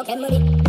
no can money.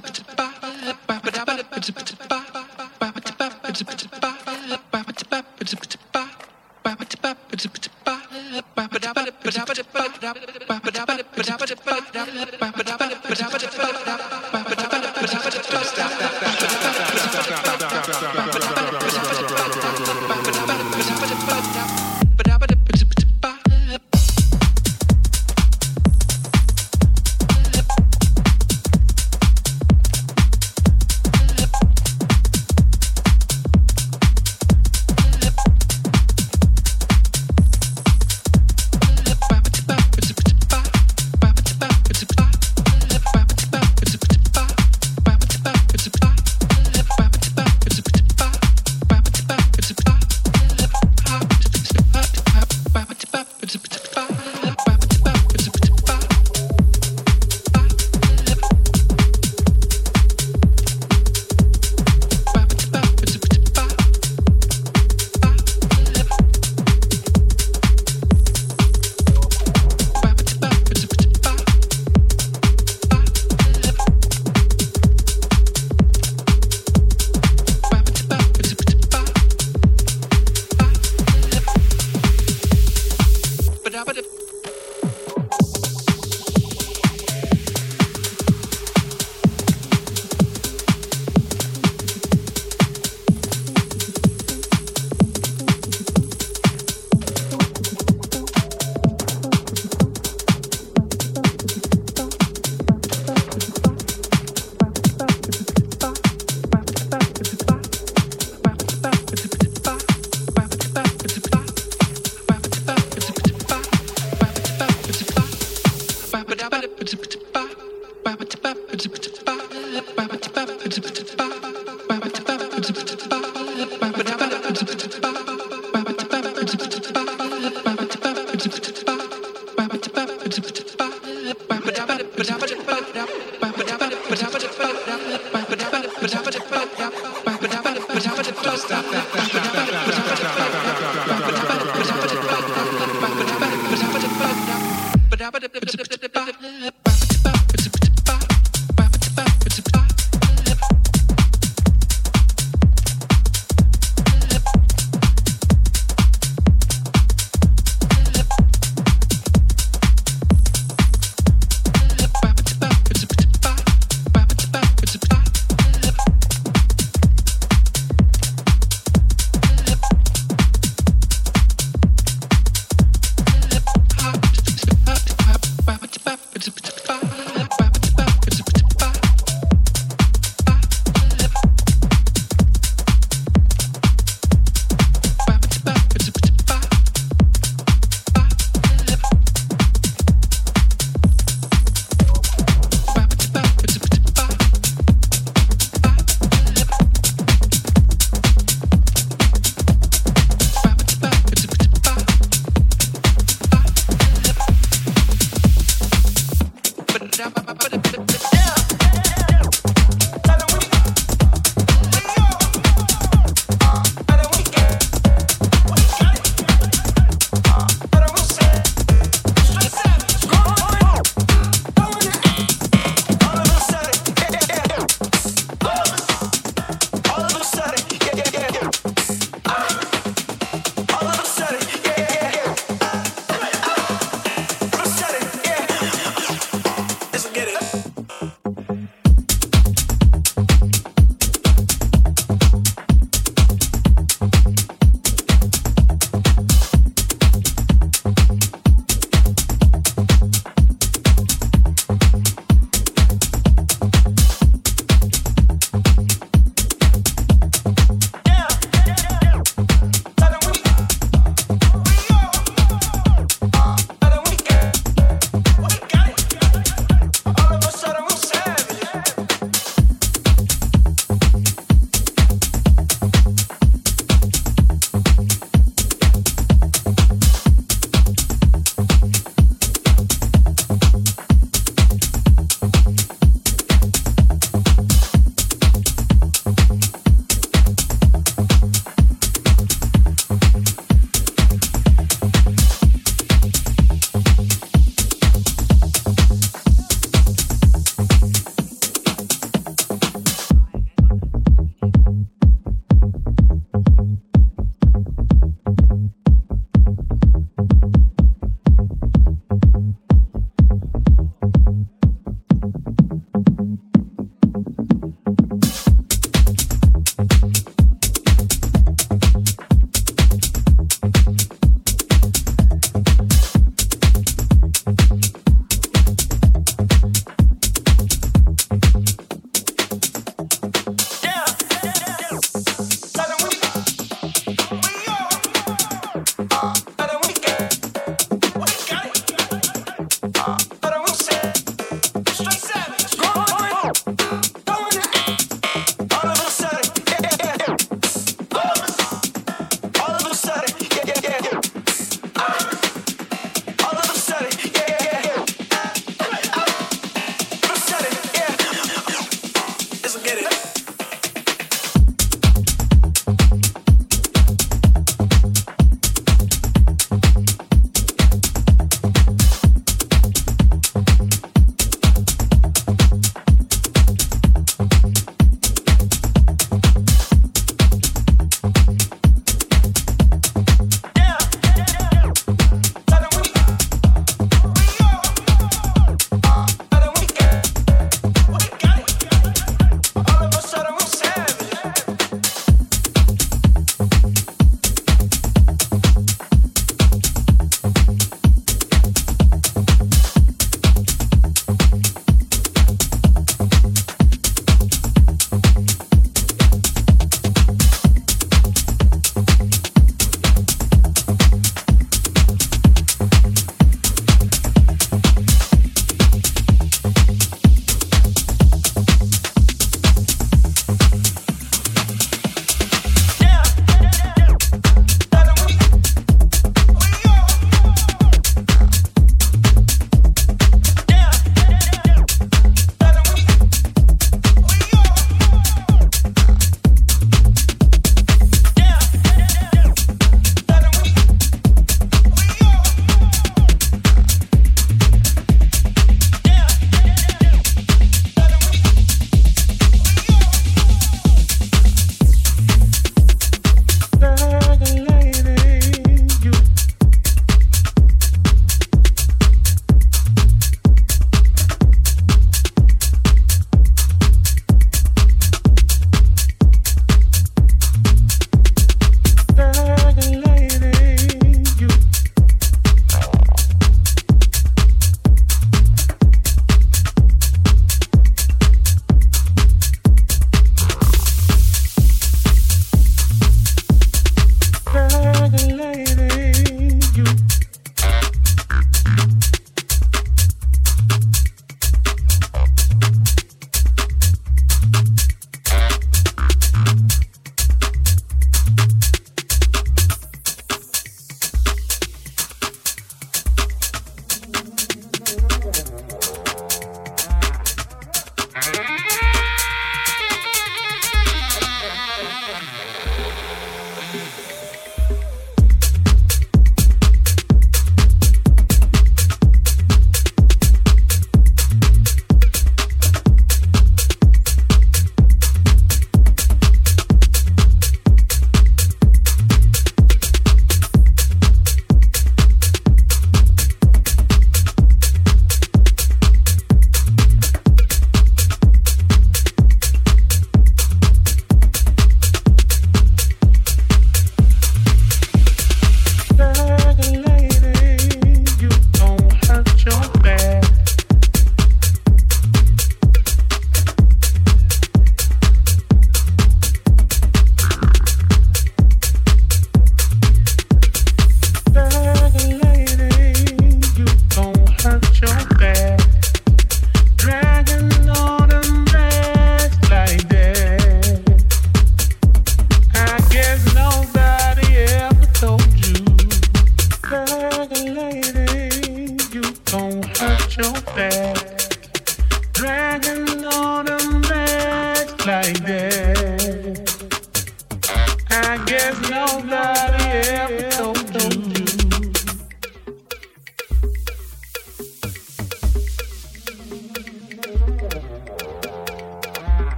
to, to,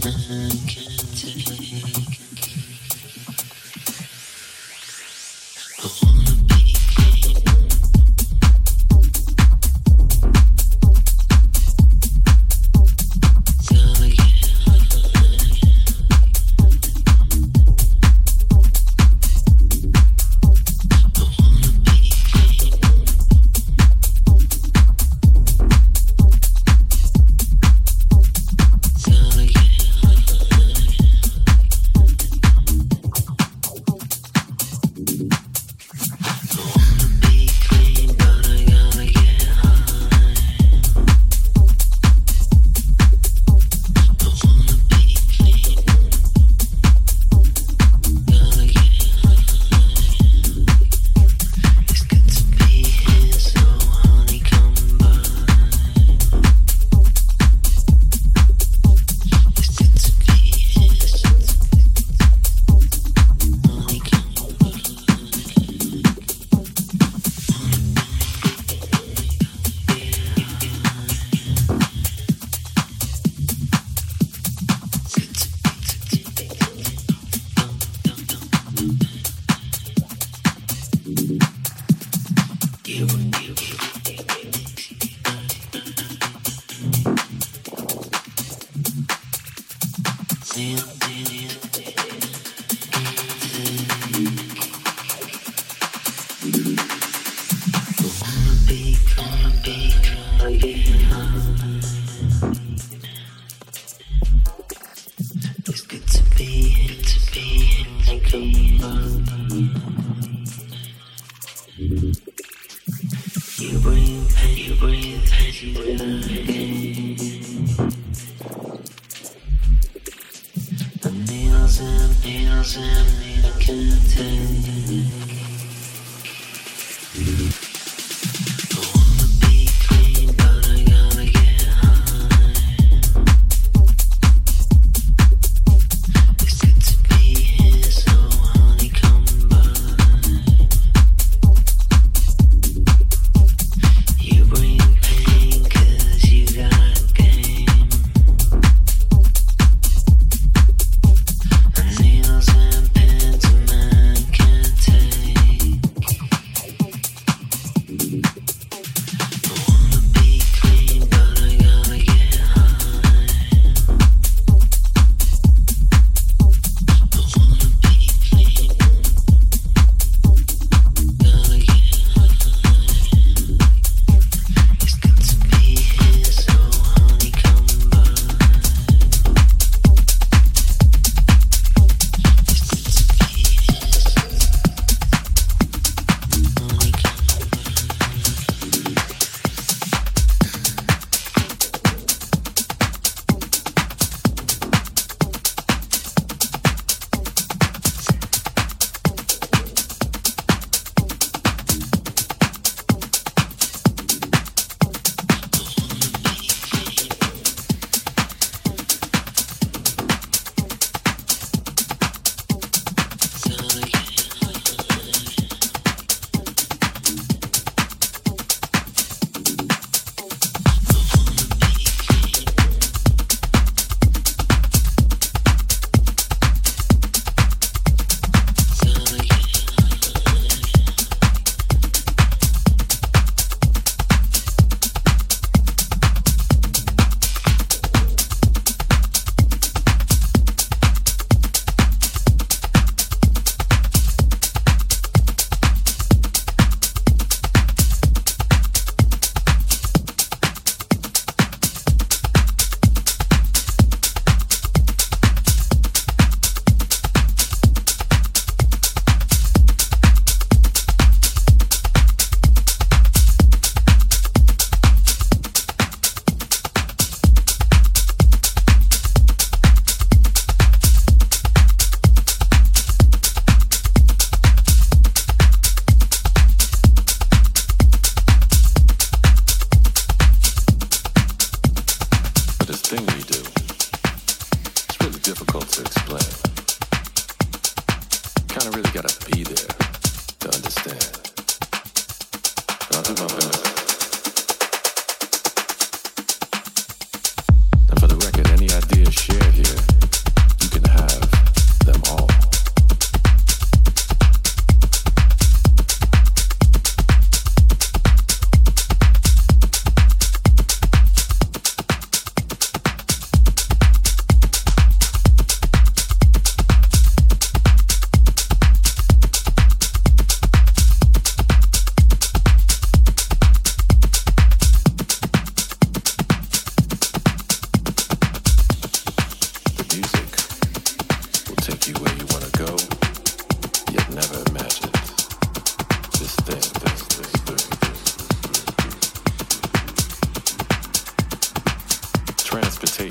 behind take you breathe? where you want to go, yet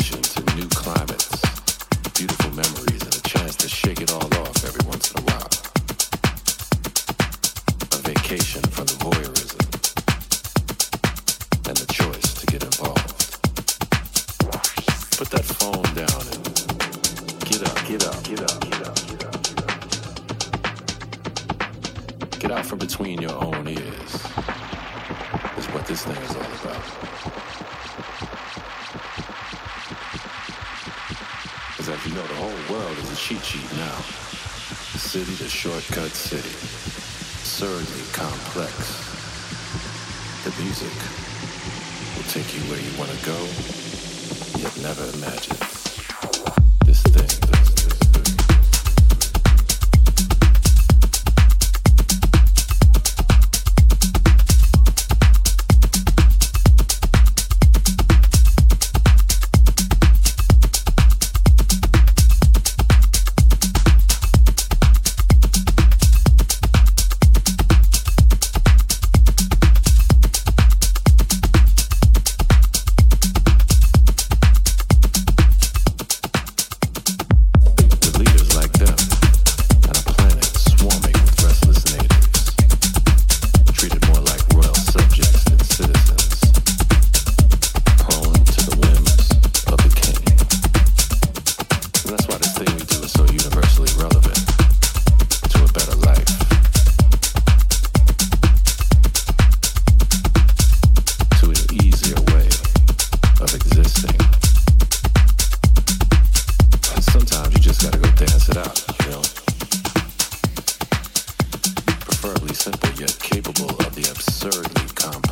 never absurd come.